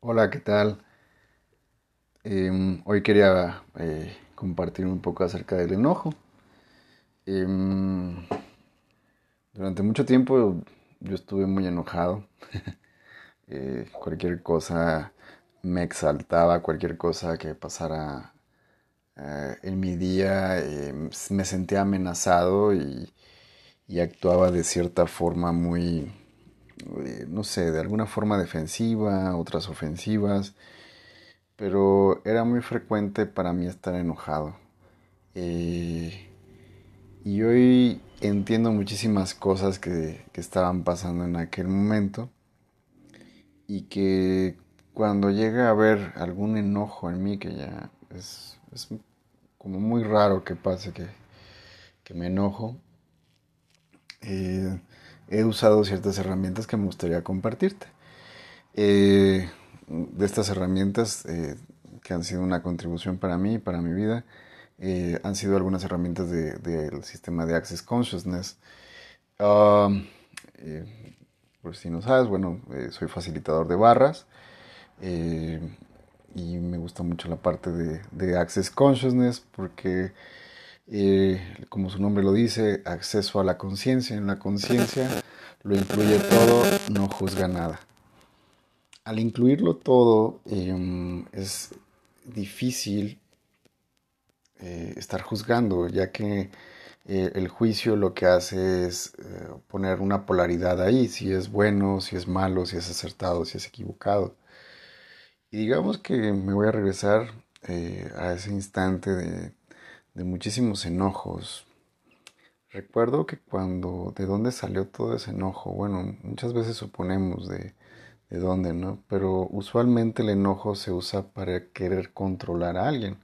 Hola, ¿qué tal? Em, hoy quería eh, compartir un poco acerca del enojo. Em, durante mucho tiempo yo estuve muy enojado. Eh, cualquier cosa me exaltaba, cualquier cosa que pasara eh, en mi día em, me sentía amenazado y, y actuaba de cierta forma muy, no sé, de alguna forma defensiva, otras ofensivas pero era muy frecuente para mí estar enojado. Eh, y hoy entiendo muchísimas cosas que, estaban pasando en aquel momento y que cuando llega a haber algún enojo en mí, que ya es, como muy raro que pase que, me enojo, eh, he usado ciertas herramientas que me gustaría compartirte. Eh, de estas herramientas eh, que han sido una contribución para mí, para mi vida, eh, han sido algunas herramientas del sistema de Access Consciousness. Um, por si no sabes, bueno, soy facilitador de barras y me gusta mucho la parte de, de Access Consciousness porque, como su nombre lo dice, acceso a la conciencia. En la conciencia lo incluye todo, no juzga nada al incluirlo todo, em, es difícil eh, estar juzgando, ya que eh, el juicio lo que hace es eh, poner una polaridad ahí, si es bueno, si es malo, si es acertado, si es equivocado. Y digamos que me voy a regresar a ese instante de, de muchísimos enojos. Recuerdo que cuando, ¿de dónde salió todo ese enojo? Bueno, muchas veces suponemos de de dónde, ¿no? Pero usualmente el enojo se usa para querer controlar a alguien.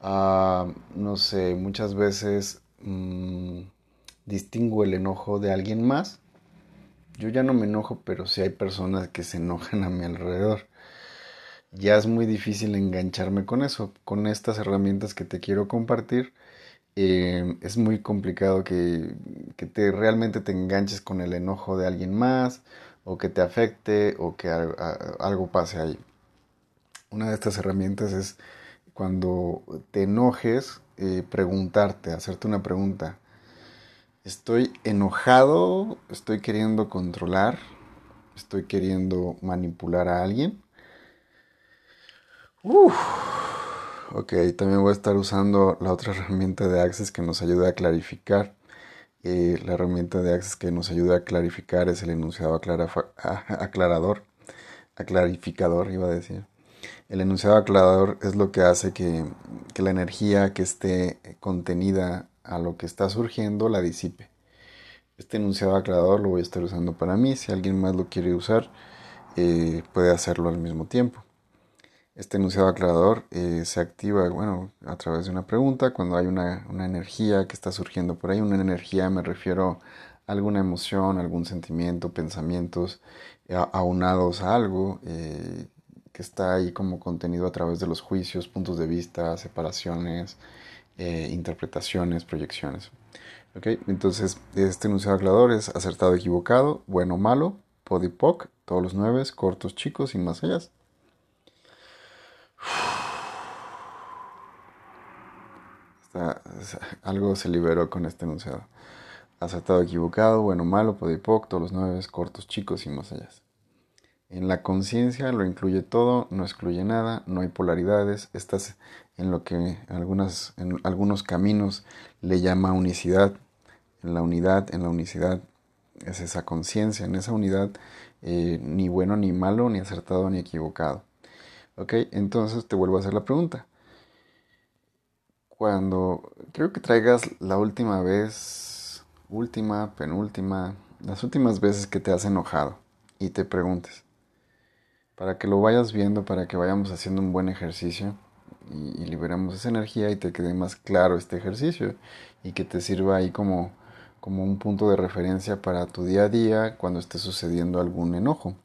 Ah, no sé, muchas veces mm, distingo el enojo de alguien más. Yo ya no me enojo, pero sí hay personas que se enojan a mi alrededor. Ya es muy difícil engancharme con eso. Con estas herramientas que te quiero compartir, eh, es muy complicado que, que te, realmente te enganches con el enojo de alguien más o que te afecte o que algo pase ahí. Una de estas herramientas es cuando te enojes, eh, preguntarte, hacerte una pregunta. ¿Estoy enojado? ¿Estoy queriendo controlar? ¿Estoy queriendo manipular a alguien? Uf. Ok, también voy a estar usando la otra herramienta de Access que nos ayuda a clarificar la herramienta de Access que nos ayuda a clarificar es el enunciado aclarador, aclarificador, iba a decir. El enunciado aclarador es lo que hace que, la energía que esté contenida a lo que está surgiendo la disipe. Este enunciado aclarador lo voy a estar usando para mí. Si alguien más lo quiere usar, eh, puede hacerlo al mismo tiempo. Este enunciado aclarador eh, se activa, bueno, a través de una pregunta, cuando hay una, energía que está surgiendo por ahí. Una energía me refiero a alguna emoción, algún sentimiento, pensamientos aunados a algo eh, que está ahí como contenido a través de los juicios, puntos de vista, separaciones, eh, interpretaciones, proyecciones. ¿Okay? Entonces, este enunciado aclarador es acertado, equivocado, bueno, malo, podipoc, todos los nueve, cortos, chicos y más algo se liberó con este enunciado. Acertado, equivocado, bueno, malo, podipoc, todos los nueve, cortos, chicos y más allá. En la conciencia lo incluye todo, no excluye nada, no hay polaridades. Estás en lo que algunas, en algunos caminos le llama unicidad. En la unidad, en la unicidad es esa conciencia. En esa unidad, eh, ni bueno ni malo, ni acertado ni equivocado. Ok, entonces te vuelvo a hacer la pregunta cuando creo que traigas la última vez, última, penúltima, las últimas veces que te has enojado y te preguntes, para que lo vayas viendo, para que vayamos haciendo un buen ejercicio y, liberemos esa energía y te quede más claro este ejercicio y que te sirva ahí como, como un punto de referencia para tu día a día cuando esté sucediendo algún enojo.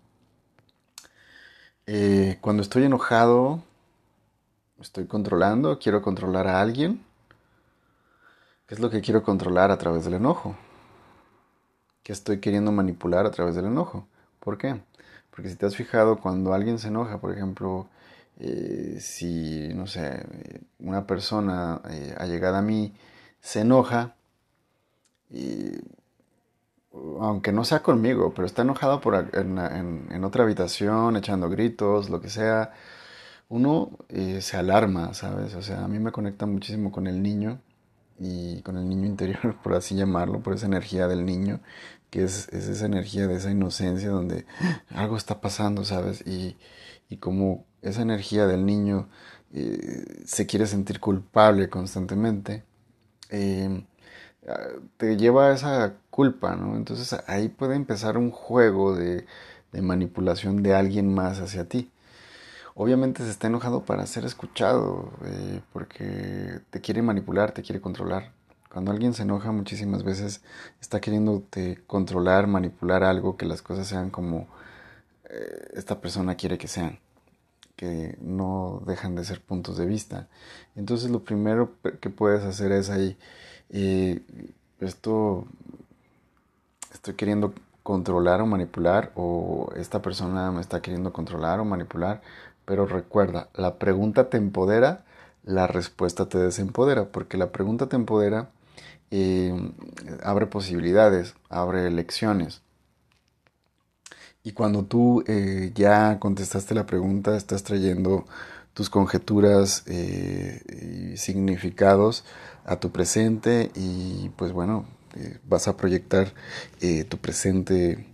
Eh, cuando estoy enojado, estoy controlando, quiero controlar a alguien. ¿Qué es lo que quiero controlar a través del enojo? ¿Qué estoy queriendo manipular a través del enojo? ¿Por qué? Porque si te has fijado, cuando alguien se enoja, por ejemplo, eh, si, no sé, una persona eh, allegada a mí se enoja, y, aunque no sea conmigo, pero está enojado por, en, otra habitación, echando gritos, lo que sea, uno eh, se alarma, ¿sabes? O sea, a mí me conecta muchísimo con el niño y con el niño interior, por así llamarlo, por esa energía del niño, que es, esa energía de esa inocencia donde algo está pasando, ¿sabes? Y, y como esa energía del niño eh, se quiere sentir culpable constantemente, em, te lleva a esa culpa, ¿no? Entonces ahí puede empezar un juego de, de manipulación de alguien más hacia ti obviamente se está enojado para ser escuchado, eh, porque te quiere manipular, te quiere controlar. Cuando alguien se enoja muchísimas veces está queriendo controlar, manipular algo, que las cosas sean como eh, esta persona quiere que sean, que no dejan de ser puntos de vista. Entonces lo primero que puedes hacer es ahí, eh, esto estoy queriendo controlar o manipular o esta persona me está queriendo controlar o manipular pero recuerda, la pregunta te empodera, la respuesta te desempodera, porque la pregunta te empodera, eh, abre posibilidades, abre elecciones. Y cuando tú eh, ya contestaste la pregunta, estás trayendo tus conjeturas eh, y significados a tu presente y pues bueno, vas a proyectar tu presente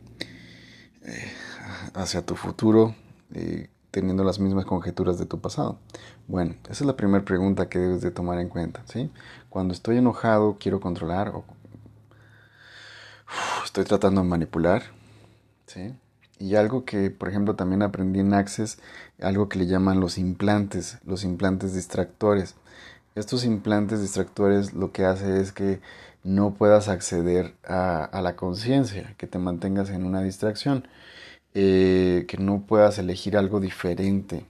hacia tu futuro teniendo las mismas conjeturas de tu pasado? Bueno, esa es la primera pregunta que debes de tomar en cuenta, ¿sí? Cuando estoy enojado, quiero controlar o estoy tratando de manipular, ¿sí? Y algo que, por ejemplo, también aprendí en Access, algo que le llaman los implantes, los implantes distractores. Estos implantes distractores lo que hace es que no puedas acceder a, la conciencia, que te mantengas en una distracción. Eh, que no puedas elegir algo diferente,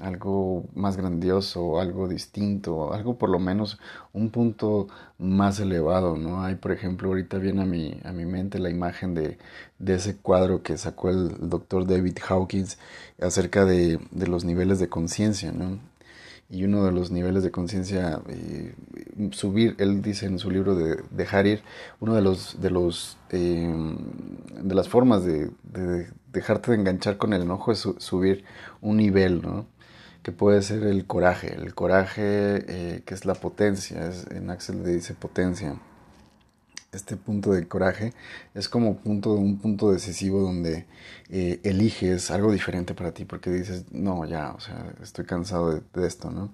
algo más grandioso, algo distinto, algo por lo menos un punto más elevado, ¿no? Hay, por ejemplo, ahorita viene a mi, a mi mente la imagen de, de ese cuadro que sacó el, doctor David Hawkins acerca de, de los niveles de conciencia, ¿no? Y uno de los niveles de conciencia eh, subir él dice en su libro de dejar ir uno de los de los eh, de las formas de, dejarte de enganchar con el enojo es subir un nivel no que puede ser el coraje el coraje eh, que es la potencia en Axel le dice potencia este punto de coraje es como punto, un punto decisivo donde eh, eliges algo diferente para ti porque dices, no, ya, o sea, estoy cansado de, esto, ¿no?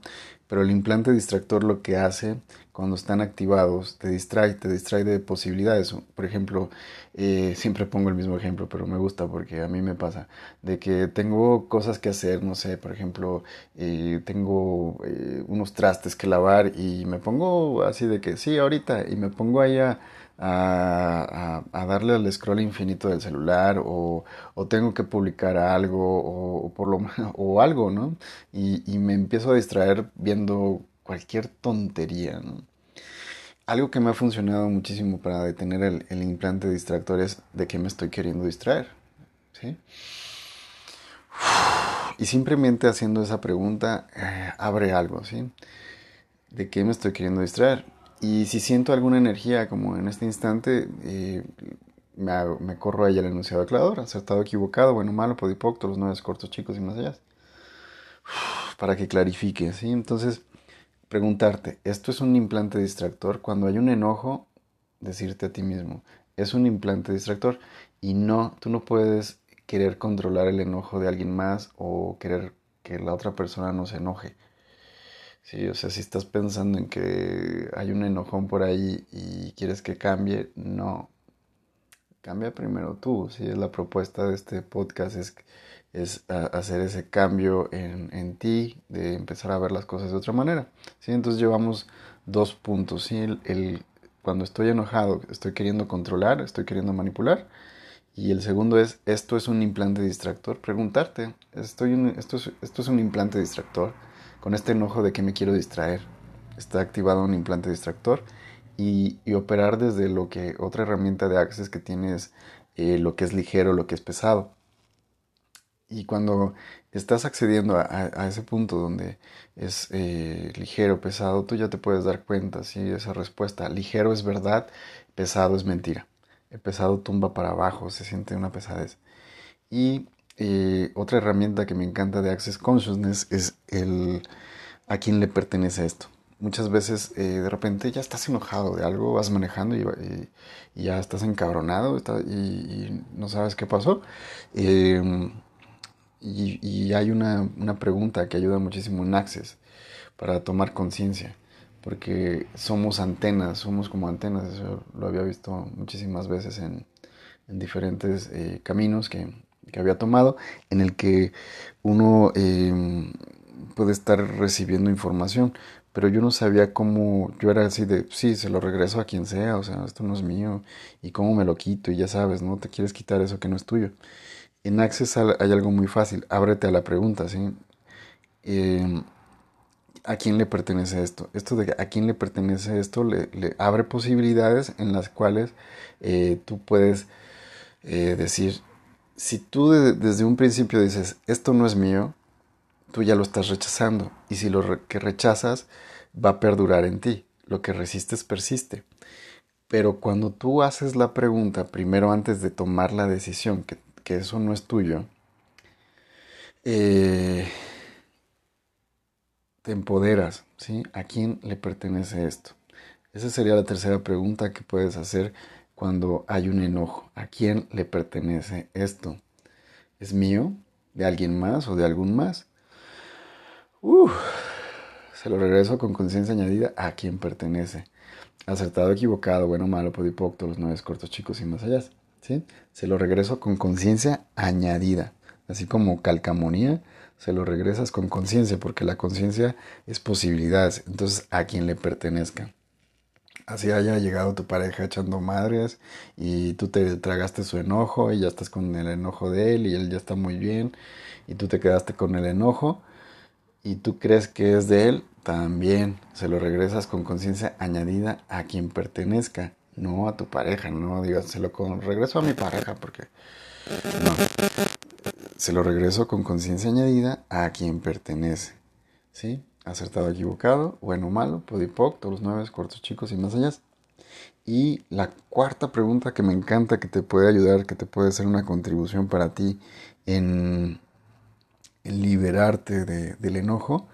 Pero el implante distractor lo que hace cuando están activados, te distrae, te distrae de posibilidades. Por ejemplo, eh, siempre pongo el mismo ejemplo, pero me gusta porque a mí me pasa, de que tengo cosas que hacer, no sé, por ejemplo, eh, tengo unos trastes que lavar y me pongo así de que, sí, ahorita, y me pongo ahí a a, darle al scroll infinito del celular o, tengo que publicar algo o, por lo o algo, ¿no? Y, me empiezo a distraer viendo cualquier tontería. Algo que me ha funcionado muchísimo para detener el, implante distractor es de qué me estoy queriendo distraer, ¿sí? Y simplemente haciendo esa pregunta eh, abre algo, ¿sí? ¿De qué me estoy queriendo distraer? Y si siento alguna energía, como en este instante, eh, me, corro ahí el enunciado aclarador, acertado, equivocado, bueno, malo, podipocto, los nueve cortos chicos y más allá. Para que clarifique, ¿sí? Entonces, preguntarte, ¿esto es un implante distractor? Cuando hay un enojo, decirte a ti mismo, es un implante distractor y no, tú no puedes querer controlar el enojo de alguien más o querer que la otra persona no se enoje. Sí, o sea, si estás pensando en que hay un enojón por ahí y quieres que cambie, no. Cambia primero tú, sí, es la propuesta de este podcast, es, es hacer ese cambio en, en, ti, de empezar a ver las cosas de otra manera. ¿sí? Entonces llevamos dos puntos, ¿sí? El, cuando estoy enojado, estoy queriendo controlar, estoy queriendo manipular. Y el segundo es, esto es un implante distractor. Preguntarte, estoy esto, esto es un implante distractor con este enojo de que me quiero distraer. Está activado un implante distractor y, operar desde lo que otra herramienta de Access que tienes, eh, lo que es ligero, lo que es pesado. Y cuando estás accediendo a, ese punto donde es eh, ligero, pesado, tú ya te puedes dar cuenta si esa respuesta ligero es verdad, pesado es mentira. El pesado tumba para abajo, se siente una pesadez. Y eh, otra herramienta que me encanta de Access Consciousness es el a quién le pertenece esto. Muchas veces eh, de repente ya estás enojado de algo, vas manejando y, ya estás encabronado y, no sabes qué pasó. Em, y, hay una, una, pregunta que ayuda muchísimo en Access para tomar conciencia, porque somos antenas, somos como antenas, eso lo había visto muchísimas veces en, en diferentes eh, caminos que, que, había tomado, en el que uno eh, puede estar recibiendo información, pero yo no sabía cómo, yo era así de, sí, se lo regreso a quien sea, o sea, esto no es mío, y cómo me lo quito, y ya sabes, ¿no? Te quieres quitar eso que no es tuyo. En Access hay algo muy fácil, ábrete a la pregunta, ¿sí? Em, ¿A quién le pertenece esto? Esto de a quién le pertenece esto le, abre posibilidades en las cuales eh, tú puedes eh, decir, si tú desde un principio dices, esto no es mío, tú ya lo estás rechazando. Y si lo que rechazas va a perdurar en ti, lo que resistes persiste. Pero cuando tú haces la pregunta, primero antes de tomar la decisión, que que eso no es tuyo, eh, te empoderas, ¿sí? ¿A quién le pertenece esto? Esa sería la tercera pregunta que puedes hacer cuando hay un enojo. ¿A quién le pertenece esto? ¿Es mío? ¿De alguien más o de algún más? se lo regreso con conciencia añadida a quién pertenece. Acertado, equivocado, bueno, malo, podipocto, los nueve cortos, chicos y más allá. Se lo regreso con conciencia añadida, así como calcamonía, se lo regresas con conciencia, porque la conciencia es posibilidades, entonces a quien le pertenezca. Así haya llegado tu pareja echando madres y tú te tragaste su enojo y ya estás con el enojo de él y él ya está muy bien y tú te quedaste con el enojo y tú crees que es de él, también se lo regresas con conciencia añadida a quien pertenezca no a tu pareja, no digas, se lo regreso a mi pareja, porque no, se lo regreso con conciencia añadida a quien pertenece, ¿sí? Acertado, equivocado, bueno, malo, podipoc, todos los nueve, cortos, chicos y más allá. Y la cuarta pregunta que me encanta, que te puede ayudar, que te puede ser una contribución para ti en, liberarte del enojo.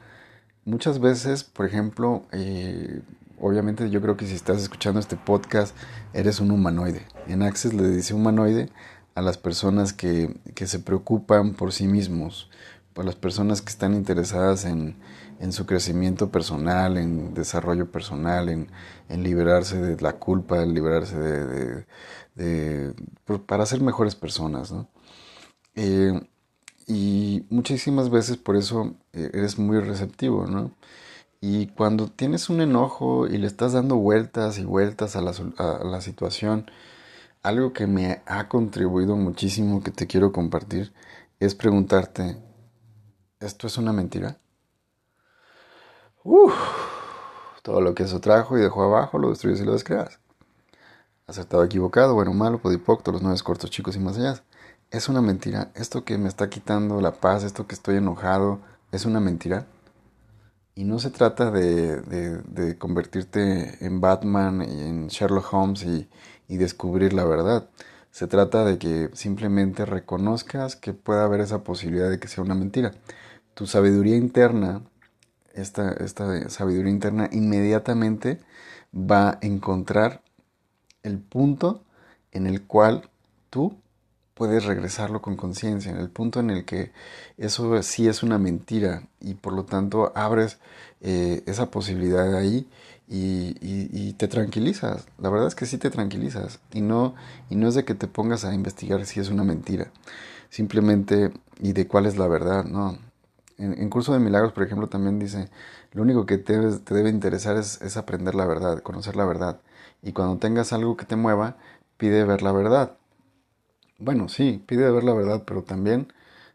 Muchas veces, por ejemplo, eh, obviamente yo creo que si estás escuchando este podcast, eres un humanoide. En Access le dice humanoide a las personas que, se preocupan por sí mismos, por las personas que están interesadas en, su crecimiento personal, en desarrollo personal, en, liberarse de la culpa, en liberarse de, para ser mejores personas, eh, y muchísimas veces por eso eh, eres muy receptivo, ¿no? Y cuando tienes un enojo y le estás dando vueltas y vueltas a la, situación, algo que me ha contribuido muchísimo que te quiero compartir es preguntarte, ¿esto es una mentira? Uf, todo lo que eso trajo y dejó abajo lo destruyes y lo descreas. Acertado, equivocado, bueno, malo, podipocto, los nueve cortos, chicos y más allá. Es una mentira. Esto que me está quitando la paz, esto que estoy enojado, es una mentira. Y no se trata de, convertirte en Batman y en Sherlock Holmes y, descubrir la verdad. Se trata de que simplemente reconozcas que pueda haber esa posibilidad de que sea una mentira. Tu sabiduría interna, esta, esta sabiduría interna, inmediatamente va a encontrar el punto en el cual tú puedes regresarlo con conciencia, en el punto en el que eso sí es una mentira y por lo tanto abres eh, esa posibilidad ahí y, te tranquilizas. La verdad es que sí te tranquilizas y no, y no es de que te pongas a investigar si es una mentira, simplemente y de cuál es la verdad, no. En, Curso de Milagros, por ejemplo, también dice, lo único que te, te debe interesar es, es aprender la verdad, conocer la verdad. Y cuando tengas algo que te mueva, pide ver la verdad bueno, sí, pide ver la verdad, pero también,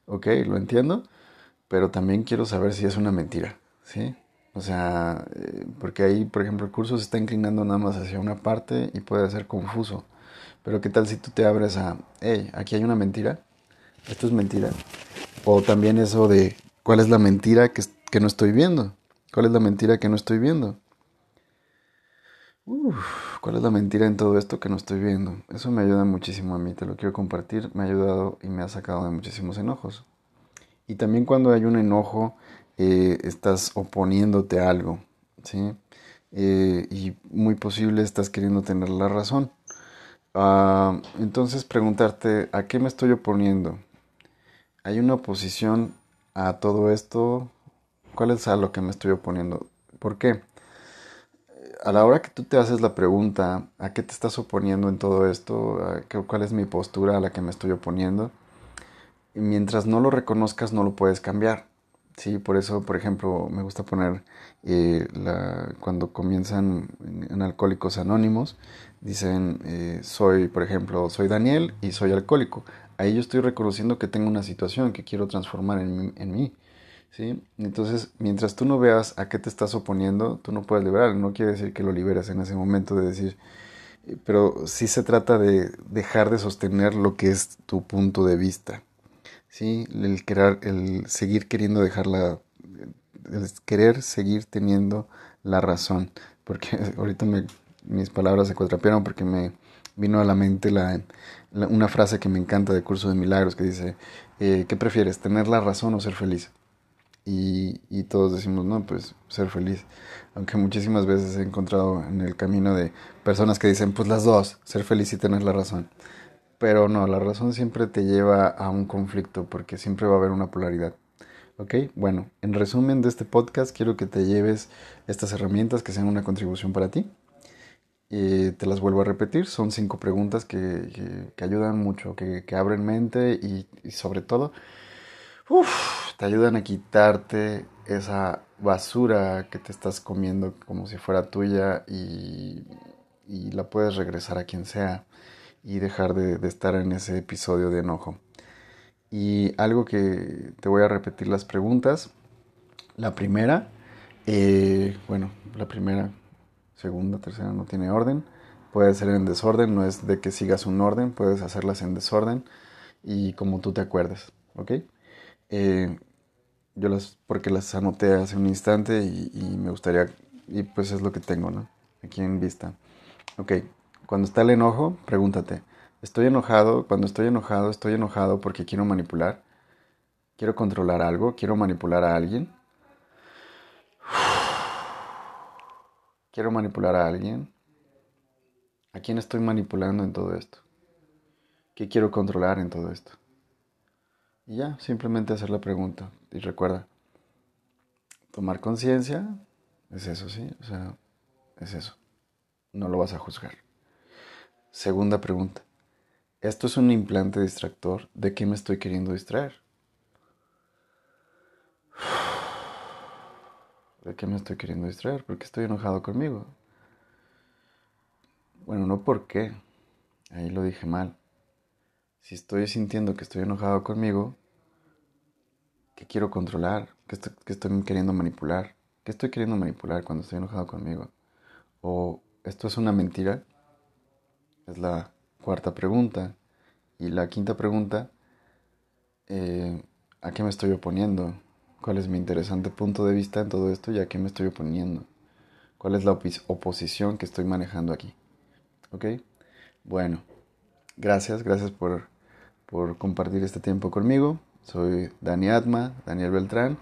ok, lo entiendo, pero también quiero saber si es una mentira, ¿sí? O sea, eh, porque ahí, por ejemplo, el curso se está inclinando nada más hacia una parte y puede ser confuso. Pero ¿qué tal si tú te abres a, hey, aquí hay una mentira? esto es mentira. O también eso de cuál es la mentira que, que no estoy viendo. ¿Cuál es la mentira que no estoy viendo? ¿Cuál es la mentira en todo esto que no estoy viendo? Eso me ayuda muchísimo a mí, te lo quiero compartir. Me ha ayudado y me ha sacado de muchísimos enojos. Y también cuando hay un enojo, eh, estás oponiéndote a algo, ¿sí? Eh, y muy posible estás queriendo tener la razón. Ah, entonces preguntarte, ¿a qué me estoy oponiendo? ¿Hay una oposición a todo esto? ¿Cuál es a lo que me estoy oponiendo? ¿Por qué? a la hora que tú te haces la pregunta, ¿a qué te estás oponiendo en todo esto? ¿Cuál es mi postura a la que me estoy oponiendo? Y mientras no lo reconozcas, no lo puedes cambiar. Sí, por eso, por ejemplo, me gusta poner eh, cuando comienzan en, Alcohólicos Anónimos, dicen, eh, soy, por ejemplo, soy Daniel y soy alcohólico. Ahí yo estoy reconociendo que tengo una situación que quiero transformar en, mí. ¿sí? Entonces, mientras tú no veas a qué te estás oponiendo, tú no puedes liberar. No quiere decir que lo liberes en ese momento de decir, eh, pero sí se trata de dejar de sostener lo que es tu punto de vista, ¿sí? El, querer, el seguir queriendo dejar la, el querer seguir teniendo la razón, porque ahorita me, mis palabras se cuatrapearon porque me vino a la mente una frase que me encanta de Curso de Milagros que dice, eh, ¿qué prefieres, tener la razón o ser feliz? y, y, todos decimos, no, pues ser feliz. Aunque muchísimas veces he encontrado en el camino de personas que dicen, pues las dos, ser feliz y tener la razón. Pero no, la razón siempre te lleva a un conflicto porque siempre va a haber una polaridad. ¿Ok? Bueno, en resumen de este podcast, quiero que te lleves estas herramientas que sean una contribución para ti. Y te las vuelvo a repetir, son cinco preguntas que, que, ayudan mucho, que, que abren mente y, y sobre todo te ayudan a quitarte esa basura que te estás comiendo como si fuera tuya y, la puedes regresar a quien sea y dejar de, estar en ese episodio de enojo. Y algo que te voy a repetir las preguntas. La primera, eh, bueno, la primera, segunda, tercera no tiene orden. Puede ser en desorden, no es de que sigas un orden, puedes hacerlas en desorden y como tú te acuerdes, ¿ok? Eh, yo las, porque las anoté hace un instante y, me gustaría, y pues es lo que tengo, ¿no? Aquí en vista. Ok, cuando está el enojo, pregúntate, ¿estoy enojado? Cuando estoy enojado, ¿estoy enojado porque quiero manipular? ¿Quiero controlar algo? ¿Quiero manipular a alguien? ¿Quiero manipular a alguien? ¿A quién estoy manipulando en todo esto? ¿Qué quiero controlar en todo esto? Y ya, simplemente hacer la pregunta. Y recuerda, tomar conciencia es eso, ¿sí? O sea, es eso. No lo vas a juzgar. Segunda pregunta. ¿Esto es un implante distractor? ¿De qué me estoy queriendo distraer? ¿De qué me estoy queriendo distraer? Porque estoy enojado conmigo. Bueno, no por qué. Ahí lo dije mal si estoy sintiendo que estoy enojado conmigo, ¿qué quiero controlar? ¿Qué estoy, queriendo manipular? ¿Qué estoy queriendo manipular cuando estoy enojado conmigo? ¿O esto es una mentira? Es la cuarta pregunta. Y la quinta pregunta, eh, ¿a qué me estoy oponiendo? ¿Cuál es mi interesante punto de vista en todo esto y a qué me estoy oponiendo? ¿Cuál es la oposición que estoy manejando aquí? ¿Ok? Bueno, gracias, gracias por por compartir este tiempo conmigo. Soy Dani Atma, Daniel Beltrán,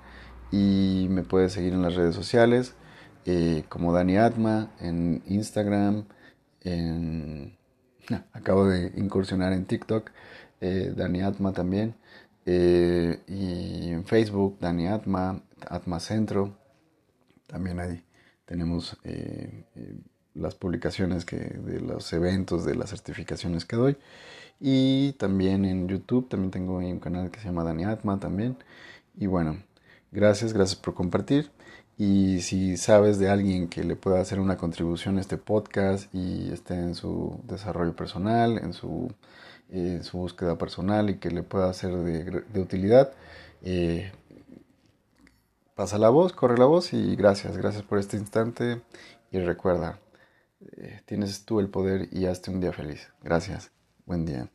y me puedes seguir en las redes sociales eh, como Dani Atma, en Instagram, en... acabo de incursionar en TikTok, eh, Dani Atma también, eh, y en Facebook, Dani Atma, Atma Centro, también ahí tenemos las publicaciones que, de los eventos, de las certificaciones que doy. Y también en YouTube, también tengo un canal que se llama Dani Atma también. Y bueno, gracias, gracias por compartir. Y si sabes de alguien que le pueda hacer una contribución a este podcast y esté en su desarrollo personal, en su, su búsqueda personal y que le pueda ser de, utilidad, eh, pasa la voz, corre la voz y gracias, gracias por este instante. Y recuerda, eh, tienes tú el poder y hazte un día feliz. Gracias. Buen día.